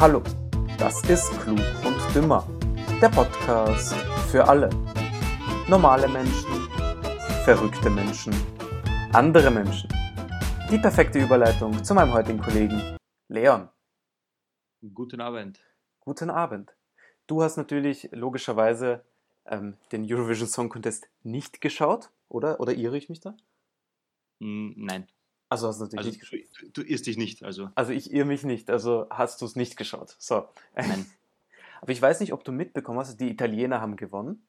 Hallo, das ist Klug und Dümmer, der Podcast für alle. Normale Menschen, verrückte Menschen, andere Menschen. Die perfekte Überleitung zu meinem heutigen Kollegen Leon. Guten Abend. Guten Abend. Du hast natürlich logischerweise ähm, den Eurovision Song Contest nicht geschaut, oder? Oder irre ich mich da? Mm, Nein. Also hast du natürlich Also nicht geschaut. du, du irrst dich nicht. Also Also ich irre mich nicht, also hast du es nicht geschaut. So. nein. Aber ich weiß nicht, ob du mitbekommen hast, die Italiener haben gewonnen.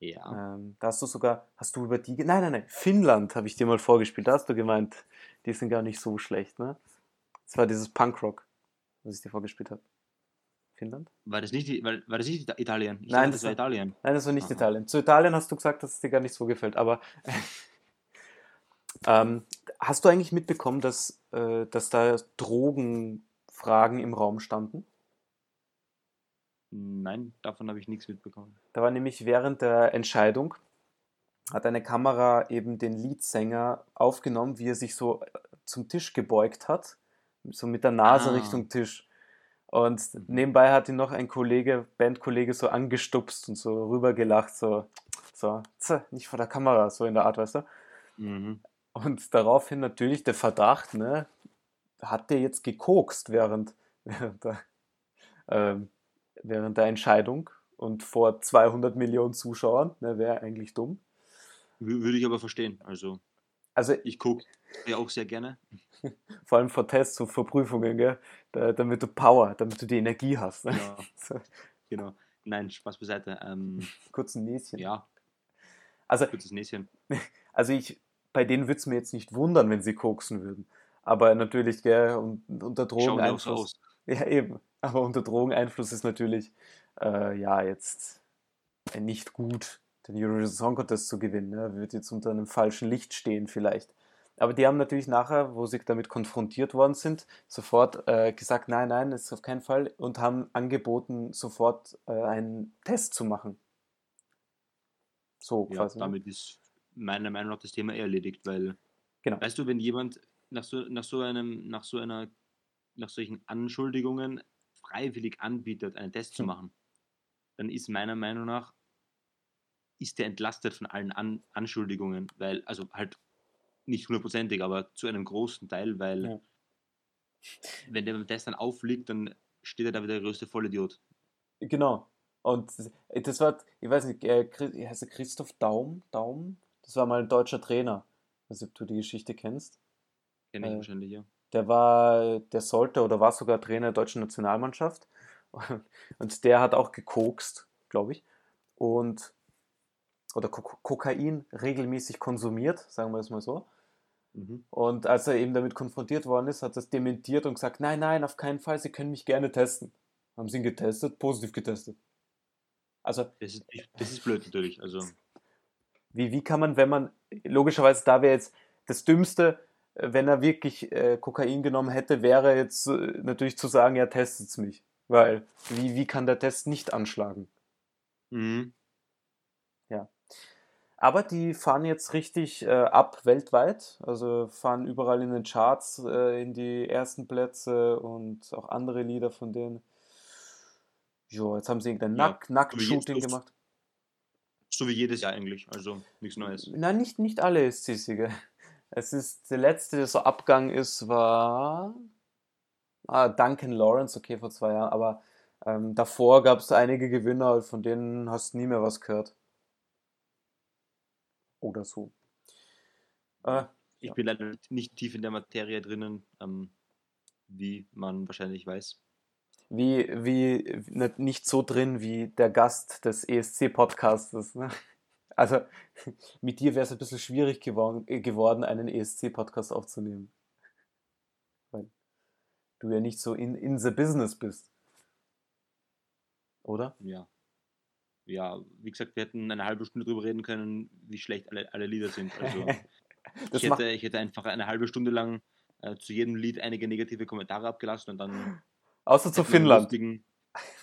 Ja. Ähm, da hast du sogar, hast du über die, nein, nein, nein, Finnland habe ich dir mal vorgespielt. Da hast du gemeint, die sind gar nicht so schlecht, ne? Das war dieses Punkrock, was ich dir vorgespielt habe. Finnland? War das nicht, war, war das nicht Ita- Italien? Ich Nein, dachte, das das war war- Italien. Nein, das war nicht Aha. Italien. Zu Italien hast du gesagt, dass es dir gar nicht so gefällt, aber ähm, hast du eigentlich mitbekommen, dass, äh, dass da Drogenfragen im Raum standen? Nein, davon habe ich nichts mitbekommen. Da war nämlich während der Entscheidung, hat eine Kamera eben den Leadsänger aufgenommen, wie er sich so äh, zum Tisch gebeugt hat, so mit der Nase Ah. Richtung Tisch. Und Mhm. nebenbei hat ihn noch ein Kollege, Bandkollege, so angestupst und so rübergelacht, so, so, "Tse, nicht vor der Kamera, so in der Art, weißt du? Mhm. Und daraufhin natürlich der Verdacht, ne, hat der jetzt gekokst während, während, der, ähm, während der Entscheidung und vor 200 Millionen Zuschauern, ne, wäre eigentlich dumm. Wü- Würde ich aber verstehen. Also Also ich gucke ja auch sehr gerne. vor allem vor Tests und vor Prüfungen, gell, da, damit du Power, damit du die Energie hast. Ne? Ja, So, genau. Nein, Spaß beiseite. Ähm, kurz ein Näschen. ja, Also, kurzes Näschen. also ich, bei denen würde es mir jetzt nicht wundern, wenn sie koksen würden. Aber natürlich, gell, und, unter Drogeneinfluss. Ja, eben. Aber unter Drogeneinfluss ist natürlich, äh, ja, jetzt äh, nicht gut, den Eurovision Song Contest zu gewinnen. Ne? Wird jetzt unter einem falschen Licht stehen vielleicht. Aber die haben natürlich nachher, wo sie damit konfrontiert worden sind, sofort äh, gesagt, nein, nein, das ist auf keinen Fall und haben angeboten, sofort äh, einen Test zu machen. So Ja, quasi. ne? damit ist meiner Meinung nach das Thema erledigt, weil Genau. weißt du, wenn jemand nach so, nach so einem, nach so einer, nach solchen Anschuldigungen freiwillig anbietet, einen Test zu Hm. machen, dann ist meiner Meinung nach ist der entlastet von allen An Anschuldigungen, weil, also halt nicht hundertprozentig, aber zu einem großen Teil, weil Ja. wenn der beim Test dann aufliegt, dann steht er da wie der größte Vollidiot. Genau. Und das- war, ich weiß nicht, äh, heißt er Christoph Daum? Daum? Das war mal ein deutscher Trainer. Ich weiß nicht, ob du die Geschichte kennst. Kenne ich Äh, wahrscheinlich, ja. Der war, der sollte oder war sogar Trainer der deutschen Nationalmannschaft. Und der hat auch gekokst, glaube ich. Und, oder Ko Kokain regelmäßig konsumiert, sagen wir es mal so. Mhm. Und als er eben damit konfrontiert worden ist, hat er es dementiert und gesagt, nein, nein, auf keinen Fall, Sie können mich gerne testen. Haben sie ihn getestet, positiv getestet. Also Das, ist, das ist blöd natürlich. Also, Wie, wie kann man, wenn man, logischerweise, da wäre jetzt das Dümmste, äh, wenn er wirklich äh, Kokain genommen hätte, wäre jetzt äh, natürlich zu sagen, ja, testet's mich. Weil, wie, wie kann der Test nicht anschlagen? mhm. Aber die fahren jetzt richtig äh, ab weltweit, also fahren überall in den Charts äh, in die ersten Plätze und auch andere Lieder von denen. Jo, jetzt haben sie irgendein Ja, Nack Nackt-Shooting gemacht. So wie jedes Jahr eigentlich. Also nichts Neues. Nein, nicht, nicht alle ist Sissige. Es ist, der letzte, der so Abgang ist, war ah, Duncan Lawrence, okay, vor zwei Jahren, aber ähm, davor gab es einige Gewinner, von denen hast du nie mehr was gehört. Oder so. Äh, Ich Ja. bin leider nicht tief in der Materie drinnen, ähm, wie man wahrscheinlich weiß. Wie, wie, nicht- nicht so drin wie der Gast des ESC-Podcastes. Ne? Also mit dir wäre es ein bisschen schwierig geworden, äh, geworden einen ESC-Podcast aufzunehmen. Weil du ja nicht so in, in the business bist. Oder? Ja. Ja, wie gesagt, wir hätten eine halbe Stunde drüber reden können, wie schlecht alle, alle Lieder sind. Also ich, hätte, ich hätte einfach eine halbe Stunde lang äh, zu jedem Lied einige negative Kommentare abgelassen und dann außer zu wir einen Finnland. lustigen,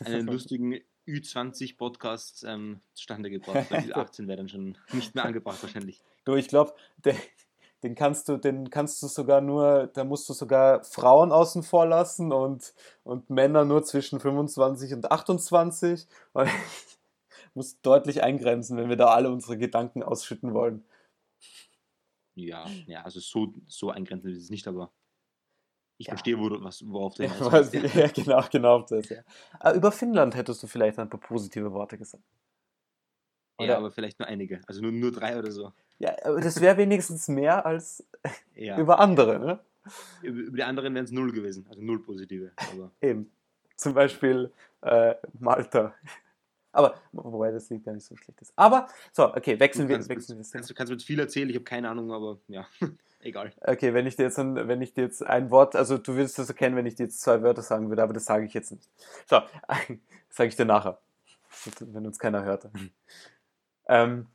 einen lustigen Ü20-Podcast ähm, zustande gebracht. Weil die 18 wäre dann schon nicht mehr angebracht wahrscheinlich. Du, ich glaube, den kannst du, den kannst du sogar nur, da musst du sogar Frauen außen vor lassen und, und Männer nur zwischen 25 und 28. Und muss deutlich eingrenzen, wenn wir da alle unsere Gedanken ausschütten wollen. Ja, ja, also so, so eingrenzen ist es nicht, aber ich Ja. verstehe, wo du, was, worauf du Ja, hinaus ja. ja, genau, genau das, ja. Aber über Finnland hättest du vielleicht ein paar positive Worte gesagt. Ja, Oder? aber vielleicht nur einige. Also nur, nur drei oder so. Ja, aber das wäre wenigstens mehr als Ja. über andere, ne? Über, die anderen wären es null gewesen. Also null positive. Aber Eben. Zum Beispiel äh, Malta. Aber, wobei das Lied gar nicht so schlecht ist. Aber, so, okay, wechseln du wir, kannst, wechseln mit, kannst, du kannst mit viel erzählen, ich habe keine Ahnung, aber ja, egal. Okay, wenn ich dir jetzt ein, wenn ich dir jetzt ein Wort, also du würdest das erkennen, wenn ich dir jetzt zwei Wörter sagen würde, aber das sage ich jetzt nicht. So, sage ich dir nachher, wenn uns keiner hört. Ähm,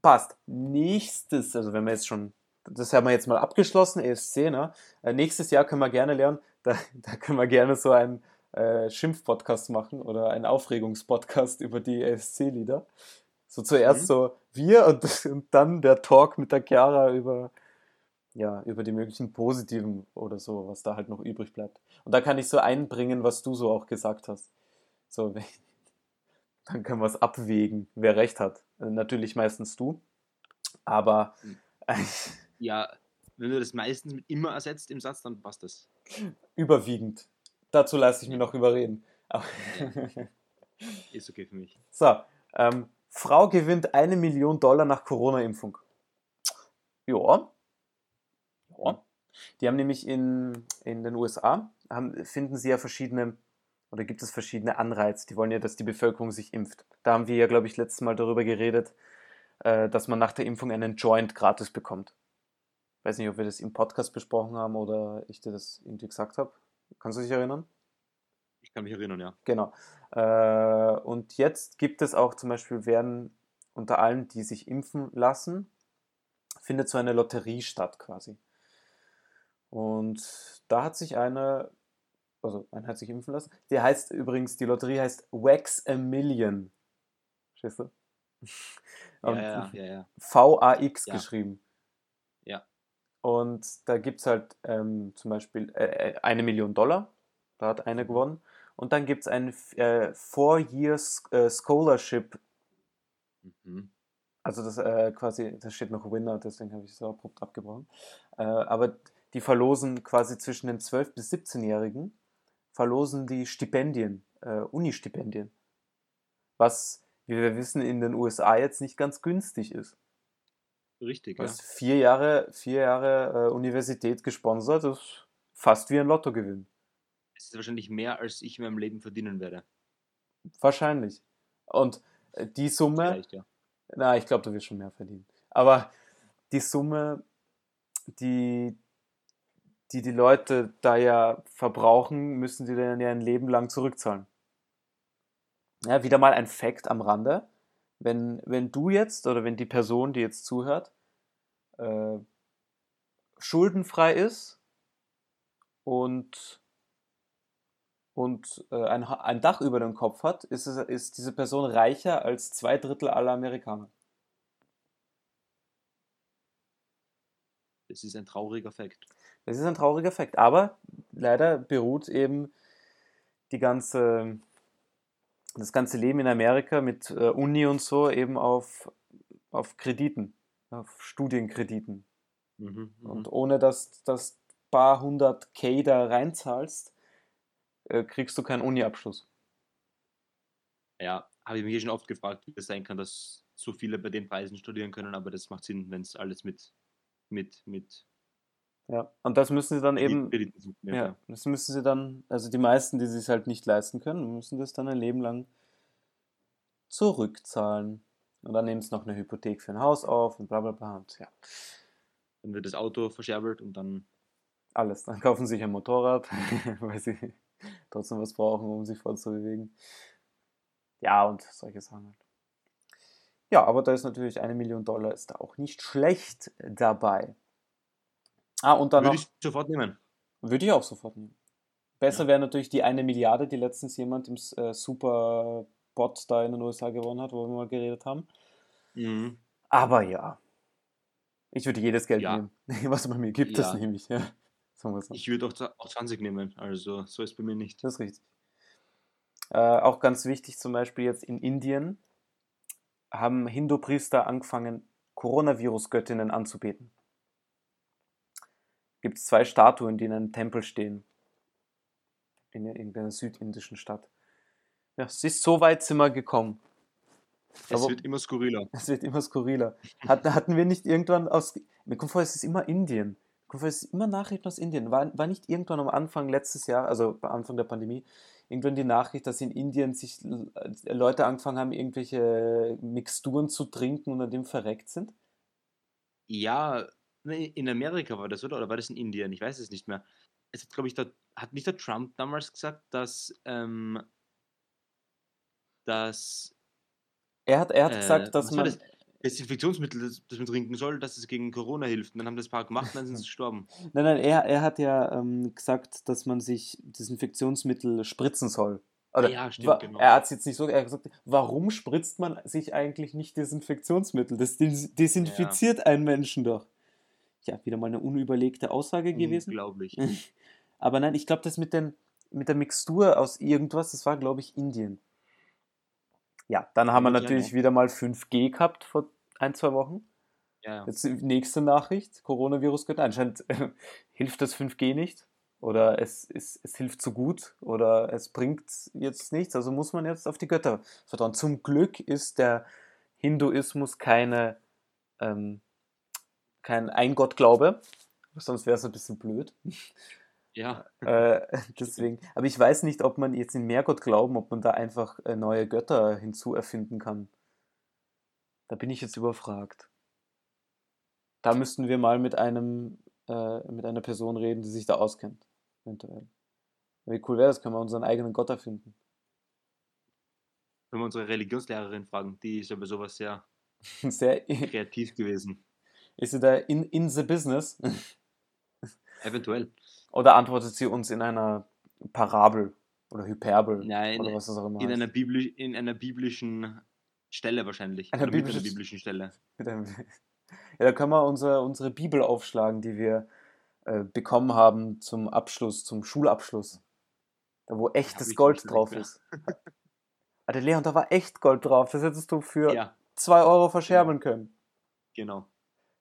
passt. Nächstes, also wenn wir jetzt schon, das haben wir jetzt mal abgeschlossen, ESC, ne? Äh, nächstes Jahr können wir gerne lernen, da, da können wir gerne so einen äh, Schimpf-Podcast machen oder einen Aufregungspodcast über die ESC-Lieder. So zuerst Mhm. so wir und, und dann der Talk mit der Chiara über ja, über die möglichen positiven oder so, was da halt noch übrig bleibt. Und da kann ich so einbringen, was du so auch gesagt hast. So, dann können wir es abwägen, wer recht hat. Äh, Natürlich meistens du, aber. Ja, wenn du das meistens mit immer ersetzt im Satz, dann passt das. überwiegend. Dazu lasse ich mich noch überreden. Aber Ist okay für mich. so, ähm, Frau gewinnt eine Million Dollar nach Corona-Impfung. Ja. Ja. Die haben nämlich in, in den USA, haben, finden sie ja verschiedene, oder gibt es verschiedene Anreize. Die wollen ja, dass die Bevölkerung sich impft. Da haben wir ja, glaube ich, letztes Mal darüber geredet, äh, dass man nach der Impfung einen Joint gratis bekommt. Weiß nicht, ob wir das im Podcast besprochen haben oder ich dir das irgendwie gesagt habe. Kannst du dich erinnern? Ich kann mich erinnern, ja. Genau. Äh, und jetzt gibt es auch zum Beispiel, werden unter allen, die sich impfen lassen, findet so eine Lotterie statt quasi. Und da hat sich eine, also eine hat sich impfen lassen. Die heißt übrigens, die Lotterie heißt Wax a Million. Verstehst du? Ja, ja, ja. VAX geschrieben. Ja. Und da gibt es halt ähm, zum Beispiel äh, äh, eine Million Dollar. Da hat eine gewonnen. Und dann gibt es ein äh, Four-Year äh, Scholarship. Mhm. Also das äh, quasi, da steht noch Winner, deswegen habe ich es so abrupt abgebrochen. Äh, aber die verlosen quasi zwischen den 12- bis 17-Jährigen, verlosen die Stipendien, äh, Uni-Stipendien. Was, wie wir wissen, in den USA jetzt nicht ganz günstig ist. Richtig, ja. Was vier Jahre, vier Jahre äh, Universität gesponsert, ist fast wie ein Lottogewinn. Es ist wahrscheinlich mehr, als ich in meinem Leben verdienen werde. Wahrscheinlich. Und äh, die Summe, Vielleicht, ja. na, ich glaube, du wirst schon mehr verdienen. Aber die Summe, die, die die Leute da ja verbrauchen, müssen die dann ja ein Leben lang zurückzahlen. Ja, wieder mal ein Fact am Rande. Wenn, wenn du jetzt oder wenn die Person, die jetzt zuhört, äh, schuldenfrei ist und, und äh, ein, ein Dach über dem Kopf hat, ist, es, ist diese Person reicher als zwei Drittel aller Amerikaner. Das ist ein trauriger Fakt. Das ist ein trauriger Fakt, aber leider beruht eben die ganze, das ganze Leben in Amerika mit äh, Uni und so eben auf, auf Krediten, auf Studienkrediten. Mhm, mhm. Und ohne dass das paar hundert K da reinzahlst, äh, kriegst du keinen Uni-Abschluss. Ja, habe ich mich eh schon oft gefragt, wie es sein kann, dass so viele bei den Preisen studieren können, aber das macht Sinn, wenn es alles mit, mit, mit Ja. Und das müssen sie dann eben, funktioniert. ja, das müssen sie dann, also die meisten, die sich halt nicht leisten können, müssen das dann ein Leben lang zurückzahlen. Und dann nehmen sie noch eine Hypothek für ein Haus auf und bla bla bla. Und ja, Dann wird das Auto verscherbelt und dann alles. Dann kaufen sie sich ein Motorrad, weil sie trotzdem was brauchen, um sich fortzubewegen. Ja, und solche Sachen halt. Ja, aber da ist natürlich eine Million Dollar ist da auch nicht schlecht dabei. Ah, und dann würde noch, ich sofort nehmen. würde ich auch sofort nehmen. Besser Ja. wäre natürlich die eine Milliarde, die letztens jemand im äh, Superbot da in den USA gewonnen hat, wo wir mal geredet haben. Mhm. Aber ja. Ich würde jedes Geld Ja. nehmen. Was man mir gibt, das Ja. nehme ich. Ja. So. Ich würde auch, auch 20 nehmen, also so ist bei mir nicht. Das ist richtig. Äh, auch ganz wichtig, zum Beispiel jetzt in Indien haben Hindu-Priester angefangen, Coronavirus-Göttinnen anzubeten. Gibt es zwei Statuen, die in einem Tempel stehen. In irgendeiner südindischen Stadt. Ja, es ist so weit sind wir gekommen. Es Aber- wird immer skurriler. Es wird immer skurriler. Hatten, hatten wir nicht irgendwann aus. Mir kommt vor, es ist immer Indien. Mir kommt vor, es ist immer Nachrichten aus Indien. War, war nicht irgendwann am Anfang letztes Jahr, also am Anfang der Pandemie, irgendwann die Nachricht, dass in Indien sich äh, Leute angefangen haben, irgendwelche Mixturen zu trinken und an dem verreckt sind? Ja, ne, in Amerika war das, oder? Oder war das in Indien? Ich weiß es nicht mehr. Es hat, glaube ich, der, hat nicht der Trump damals gesagt, dass, ähm, dass Er hat, er hat äh, gesagt, dass man. das? Desinfektionsmittel, das, das man trinken soll, dass es gegen Corona hilft. Und dann haben das ein paar gemacht und dann sind sie gestorben. Nein, nein, er, er hat ja ähm, gesagt, dass man sich Desinfektionsmittel spritzen soll. Oder Ja, stimmt, genau. Er hat es jetzt nicht so, er hat gesagt, warum spritzt man sich eigentlich nicht Desinfektionsmittel? Das des- desinfiziert einen Menschen doch. Ja, wieder mal eine unüberlegte Aussage gewesen. Unglaublich. Aber nein, ich glaube, das mit, den, mit der Mixtur aus irgendwas, das war, glaube ich, Indien. Ja, dann haben wir natürlich ja. wieder mal 5G gehabt vor ein, zwei Wochen. Ja. Jetzt die nächste Nachricht, Coronavirus könnte anscheinend hilft das 5G nicht oder es, es, es hilft zu gut oder es bringt jetzt nichts, also muss man jetzt auf die Götter vertrauen. Zum Glück ist der Hinduismus keine, ähm, kein Eingottglaube, sonst wäre es ein bisschen blöd. ja. Äh, deswegen, aber ich weiß nicht, ob man jetzt in Mehrgott glauben, ob man da einfach äh, neue Götter hinzuerfinden kann. Da bin ich jetzt überfragt. Da müssten wir mal mit einem, äh, mit einer Person reden, die sich da auskennt. Eventuell. Wie cool wäre das, können wir unseren eigenen Gott erfinden. Wenn wir unsere Religionslehrerin fragen, die ist ja bei sowas sehr Sehr, kreativ gewesen. ist sie da in, in the business? Eventuell. Oder antwortet sie uns in einer Parabel oder Hyperbel Nein, oder was das auch immer in heißt. einer, Bibli in einer biblischen Stelle wahrscheinlich. Einer mit einer biblisch- biblischen Stelle. Einem- Ja, da können wir unsere, unsere Bibel aufschlagen, die wir äh, bekommen haben zum Abschluss, zum Schulabschluss. Da wo echtes Gold drauf ist. Alter Leon, da war echt Gold drauf. Das hättest du für Ja, 2 Euro verscherbeln können. genau.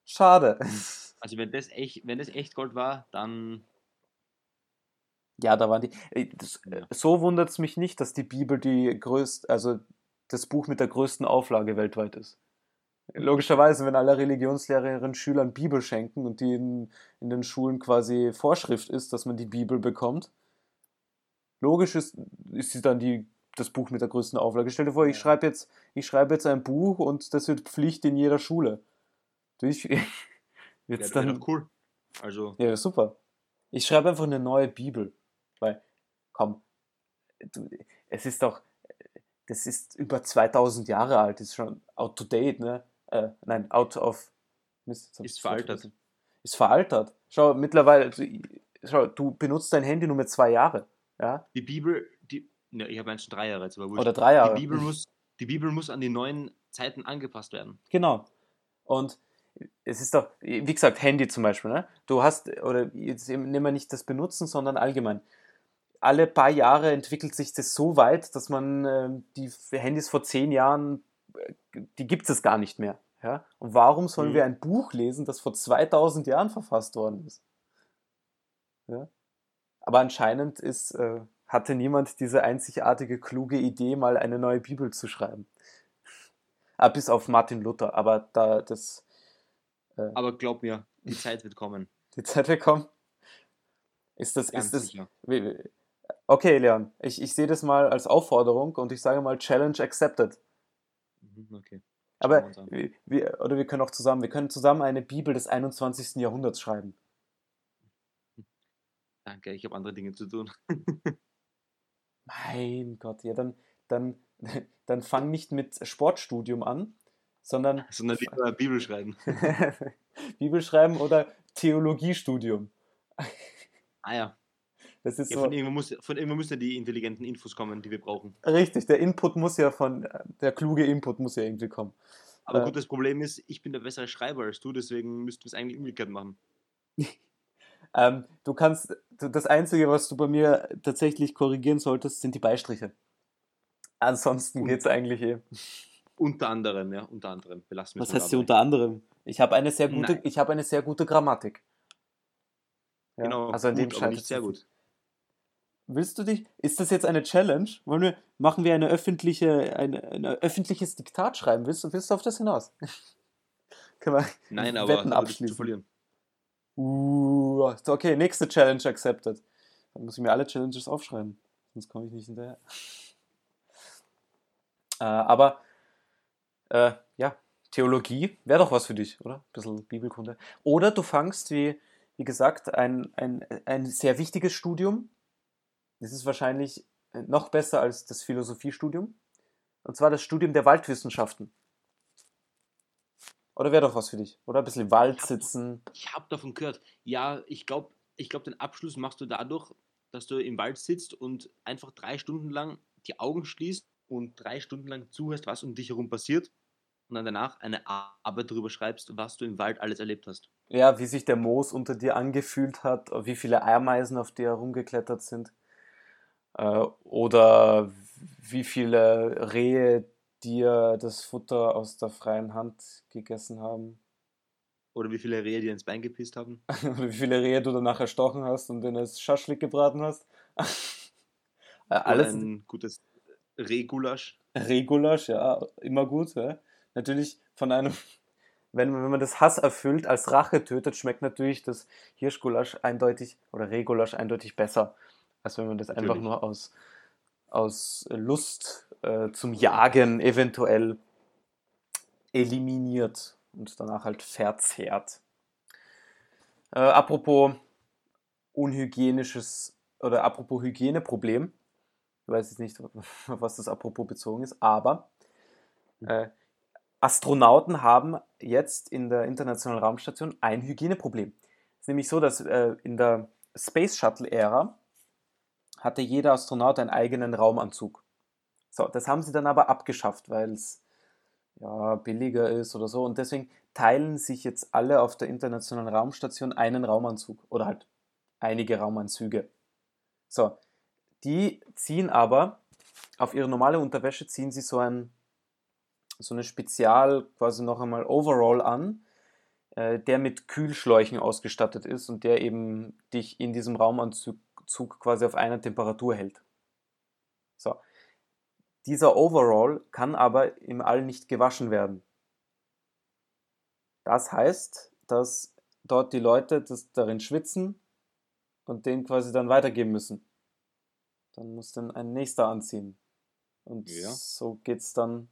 Schade. Also wenn das echt, wenn das echt Gold war, dann Ja, da waren die. äh, Das, äh, Ja. so wundert es mich nicht, dass die Bibel die größte, also das Buch mit der größten Auflage weltweit ist. Logischerweise, wenn alle Religionslehrerinnen Schülern Bibel schenken und die in, in den Schulen quasi Vorschrift ist, dass man die Bibel bekommt, logisch ist, ist sie dann die, das Buch mit der größten Auflage. Stell dir vor, ich Ja. schreibe jetzt, ich schreibe jetzt ein Buch und das wird Pflicht in jeder Schule. Wäre wird's wär dann cool. Also, ja, super. Ich schreibe einfach eine neue Bibel. Weil, komm, du, es ist doch, das ist über 2000 Jahre alt, ist schon out to date, ne? Äh, nein, out of. Mist, Ist vergessen. Ist veraltert. Schau, mittlerweile, also, schau, du benutzt dein Handy nur mit zwei Jahre, ja? die Bibel, die, ne, ich habe meinst schon drei Jahre jetzt, aber wurscht. Oder drei Jahre. Die Bibel, muss, die Bibel muss an die neuen Zeiten angepasst werden. Genau. Und es ist doch, wie gesagt, Handy zum Beispiel, ne? Du hast, oder jetzt nehmen wir nicht das Benutzen, sondern allgemein. Alle paar Jahre entwickelt sich das so weit, dass man ähm, die Handys vor zehn Jahren, äh, die gibt es gar nicht mehr. Ja? Und warum sollen Mhm. wir ein Buch lesen, das vor 2000 Jahren verfasst worden ist? Ja? Aber anscheinend ist, äh, hatte niemand diese einzigartige, kluge Idee, mal eine neue Bibel zu schreiben. Ah, bis auf Martin Luther, aber da das Aber glaub mir, die Zeit wird kommen. die Zeit wird kommen. Ist das, Ganz ist das. sicher. Okay, Leon, ich, ich sehe das mal als Aufforderung und ich sage mal Challenge accepted. Mhm, Okay. Aber wir, oder wir können auch zusammen, wir können zusammen eine Bibel des 21. Jahrhunderts schreiben. Danke, ich habe andere Dinge zu tun. Mein Gott, ja, dann, dann, dann fang nicht mit Sportstudium an, sondern Sondern lieber Bibel schreiben. Bibel schreiben oder Theologiestudium. Ah ja. Das ist ja so von, irgendwo muss, von irgendwo müssen ja die intelligenten Infos kommen, die wir brauchen. richtig, der Input muss ja von, der kluge Input muss ja irgendwie kommen. Aber Äh. gut, das Problem ist, ich bin der bessere Schreiber als du, deswegen müssten wir es eigentlich umgekehrt machen. Ähm, du kannst, das Einzige, was du bei mir tatsächlich korrigieren solltest, sind die Beistriche. Ansonsten Und- geht's eigentlich eh. Unter anderem, ja, unter anderem. Belassen wir es Was heißt hier unter anderem? Ich habe eine sehr gute, ich habe eine sehr gute Grammatik. Ja, Genau, also an dem gut, aber scheitert nicht sehr gut. Willst du dich? Ist das jetzt eine Challenge? Wollen wir, machen wir eine öffentliche, eine, ein öffentliches Diktat schreiben? Willst du, willst du auf das hinaus? Können wir Nein, aber Wetten ich zu abschließen? verlieren. Uh, okay, nächste Challenge accepted. Dann muss ich mir alle Challenges aufschreiben, sonst komme ich nicht hinterher. Äh, aber äh, ja, Theologie wäre doch was für dich, oder? Ein bisschen Bibelkunde. Oder du fangst, wie, wie gesagt, ein, ein, ein sehr wichtiges Studium. Das ist wahrscheinlich noch besser als das Philosophiestudium. Und zwar das Studium der Waldwissenschaften. Oder wäre doch was für dich? Oder ein bisschen im Wald Ich hab- sitzen. Ich habe davon gehört. Ja, ich glaube, ich glaub, den Abschluss machst du dadurch, dass du im Wald sitzt und einfach drei Stunden lang die Augen schließt und drei Stunden lang zuhörst, was um dich herum passiert und dann danach eine Arbeit darüber schreibst, was du im Wald alles erlebt hast. Ja, wie sich der Moos unter dir angefühlt hat, wie viele Ameisen auf dir herumgeklettert sind. Äh, oder wie viele Rehe dir das Futter aus der freien Hand gegessen haben. Oder wie viele Rehe dir ins Bein gepisst haben. Oder wie viele Rehe du danach erstochen hast und in das Schaschlik gebraten hast. Äh, Alles ein gutes Rehgulasch. Regulasch, ja, immer gut. Ja. Natürlich von einem, wenn, wenn man das Hass erfüllt, als Rache tötet, schmeckt natürlich das Hirschgulasch eindeutig oder Regulasch eindeutig besser, als wenn man das einfach Natürlich. nur aus, aus Lust äh, zum Jagen eventuell eliminiert und danach halt verzehrt. Äh, apropos unhygienisches oder apropos Hygieneproblem, ich weiß jetzt nicht, auf was das apropos bezogen ist, aber äh, Astronauten haben jetzt in der Internationalen Raumstation ein Hygieneproblem. Es ist nämlich so, dass äh, in der Space Shuttle-Ära hatte jeder Astronaut einen eigenen Raumanzug. So, das haben sie dann aber abgeschafft, weil es ja, billiger ist oder so. Und deswegen teilen sich jetzt alle auf der Internationalen Raumstation einen Raumanzug oder halt einige Raumanzüge. So, die ziehen aber auf ihre normale Unterwäsche ziehen sie so ein so eine Spezial quasi noch einmal Overall an, äh, der mit Kühlschläuchen ausgestattet ist und der eben dich in diesem Raumanzug Zug quasi auf einer Temperatur hält. So. Dieser Overall kann aber im All nicht gewaschen werden. Das heißt, dass dort die Leute das darin schwitzen und den quasi dann weitergeben müssen. Dann muss dann ein nächster anziehen. Und Ja. so geht es dann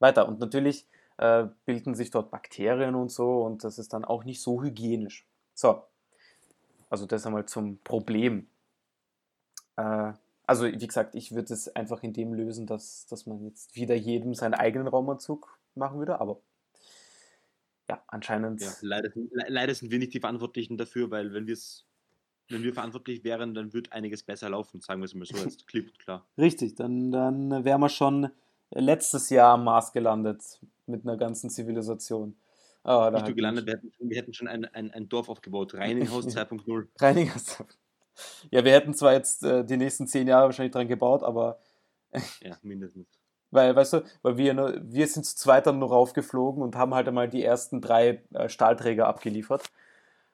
weiter. Und natürlich äh, bilden sich dort Bakterien und so und das ist dann auch nicht so hygienisch. So, also das einmal zum Problem. Äh, also wie gesagt, ich würde es einfach in dem lösen, dass, dass man jetzt wieder jedem seinen eigenen Raumanzug machen würde, aber ja, anscheinend. Ja, leider, leider sind wir nicht die Verantwortlichen dafür, weil wenn, wir's, wenn wir verantwortlich wären, dann wird einiges besser laufen, sagen wir es mal so, jetzt klipp und klar. Richtig, dann, dann wären wir schon letztes Jahr am Mars gelandet mit einer ganzen Zivilisation. Da Nicht nur gelandet, wir hätten, wir hätten schon ein, ein, ein Dorf aufgebaut, Reininghaus 2.0. Reinigers. Ja, wir hätten zwar jetzt äh, die nächsten zehn Jahre wahrscheinlich dran gebaut, aber Ja, mindestens. weil, weißt du, weil wir, nur, wir sind zu zweit dann noch raufgeflogen und haben halt einmal die ersten drei äh, Stahlträger abgeliefert.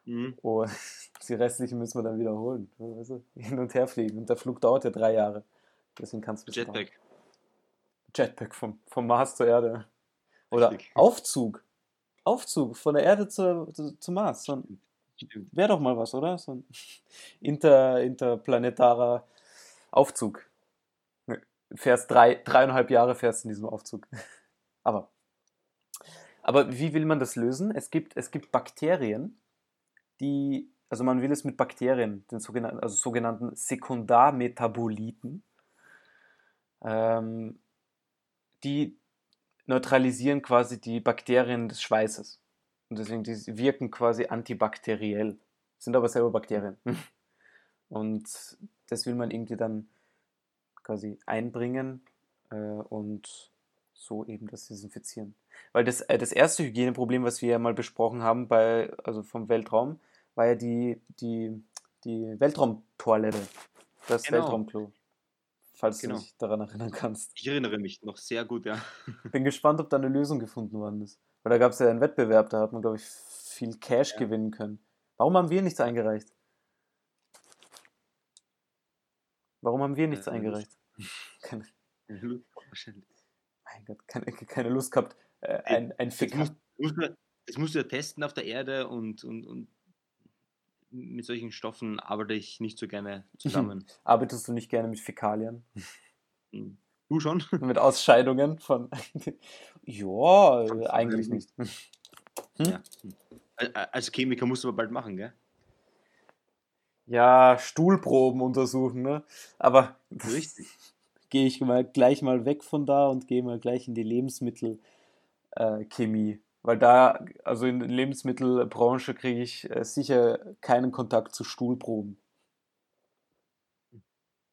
Mhm. Und die restlichen müssen wir dann wiederholen. Weißt du? Hin und her fliegen. Und der Flug dauert ja drei Jahre. Deswegen kannst du Jetpack. Jetpack vom, vom Mars zur Erde. Oder Richtig. Aufzug. Aufzug von der Erde zur, zu, zum Mars. Ein Wäre doch mal was, oder? So ein inter, interplanetarer Aufzug. Ne, Fährst drei, dreieinhalb Jahre fährst in diesem Aufzug. Aber, aber wie will man das lösen? Es gibt, es gibt Bakterien, die, also man will es mit Bakterien, den sogenannten, also sogenannten Sekundarmetaboliten, ähm, die neutralisieren quasi die Bakterien des Schweißes. Und deswegen die wirken quasi antibakteriell, sind aber selber Bakterien. Und das will man irgendwie dann quasi einbringen äh, und so eben das Desinfizieren. Weil das, äh, das erste Hygieneproblem, was wir ja mal besprochen haben, bei, also vom Weltraum, war ja die, die, die Weltraumtoilette. Das Genau. Weltraumklo. Falls Genau. du dich daran erinnern kannst. Ich erinnere mich noch sehr gut, ja. Bin gespannt, ob da eine Lösung gefunden worden ist. Weil da gab es ja einen Wettbewerb, da hat man, glaube ich, viel Cash Ja. gewinnen können. Warum haben wir nichts eingereicht? Warum haben wir nichts Äh, eingereicht? Keine, Wahrscheinlich. mein Gott, keine, keine Lust gehabt. Äh, ein ein Das Fick. musst, musst du, das musst du ja testen auf der Erde und, und, und mit solchen Stoffen arbeite ich nicht so gerne zusammen. Arbeitest du nicht gerne mit Fäkalien? Du schon? mit Ausscheidungen von. ja, eigentlich nicht. Hm? Ja. Al- Als Chemiker musst du aber bald machen, gell? Ja, Stuhlproben untersuchen, ne? Aber Richtig. gehe ich mal gleich mal weg von da und gehe mal gleich in die Lebensmittelchemie. Äh. Weil da, also in der Lebensmittelbranche kriege ich äh, sicher keinen Kontakt zu Stuhlproben.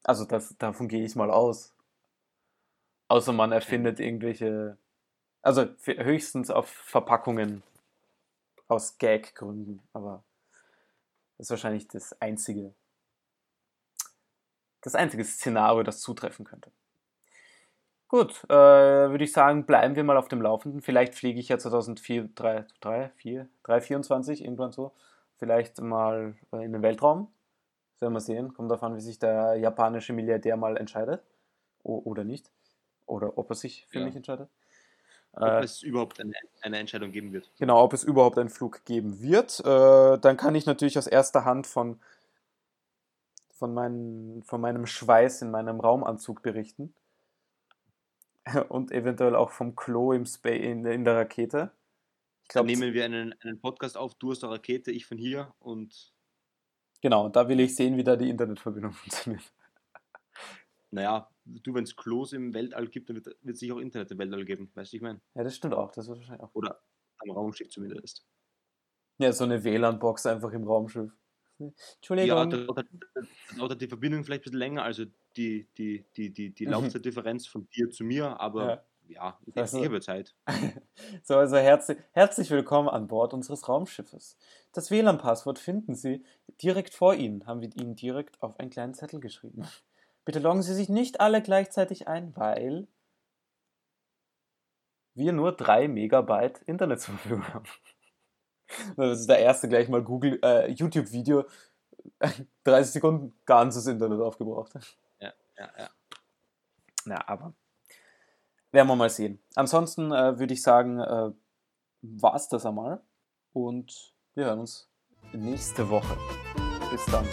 Also das, davon gehe ich mal aus. Außer man erfindet irgendwelche, also höchstens auf Verpackungen aus Gag-Gründen, aber das ist wahrscheinlich das einzige, das einzige Szenario, das zutreffen könnte. Gut, äh, würde ich sagen, bleiben wir mal auf dem Laufenden. Vielleicht fliege ich ja 2004, 3, 3, 4, 3, 24, irgendwann so. Vielleicht mal äh, in den Weltraum. Werden wir sehen. Kommt davon, wie sich der japanische Milliardär mal entscheidet. O oder nicht. Oder ob er sich für Ja. mich entscheidet. Ob Äh, es überhaupt eine, eine Entscheidung geben wird. Genau, ob es überhaupt einen Flug geben wird. Äh, dann kann ich natürlich aus erster Hand von, von, meinen, von meinem Schweiß in meinem Raumanzug berichten. Und eventuell auch vom Klo im Spa in, in der Rakete. Ich Dann glaube, nehmen wir einen, einen Podcast auf, du aus der Rakete, ich von hier und genau, da will ich sehen, wie da die Internetverbindung funktioniert. naja, du, wenn es Klos im Weltall gibt, dann wird es sicher auch Internet im Weltall geben, weißt du, ich meine? Ja, das stimmt auch. Das wird wahrscheinlich auch. Oder am Raumschiff zumindest. Ja, so eine WLAN-Box einfach im Raumschiff. Ja, Entschuldigung. dauert, da dauert die Verbindung vielleicht ein bisschen länger, also die, die, die, die, die Mhm. Laufzeitdifferenz von dir zu mir, aber ja, ich, Also- Zeit. So, also herzlich, herzlich willkommen an Bord unseres Raumschiffes. Das WLAN-Passwort finden Sie direkt vor Ihnen, haben wir Ihnen direkt auf einen kleinen Zettel geschrieben. Bitte loggen Sie sich nicht alle gleichzeitig ein, weil wir nur 3 Megabyte Internet zur Verfügung haben. Das ist der erste gleich mal Google, äh, YouTube-Video, 30 Sekunden ganzes Internet aufgebraucht. Ja, ja. Na, aber werden wir mal sehen. Ansonsten äh, würde ich sagen, äh, war es das einmal. Und wir hören uns nächste Woche. Bis dann.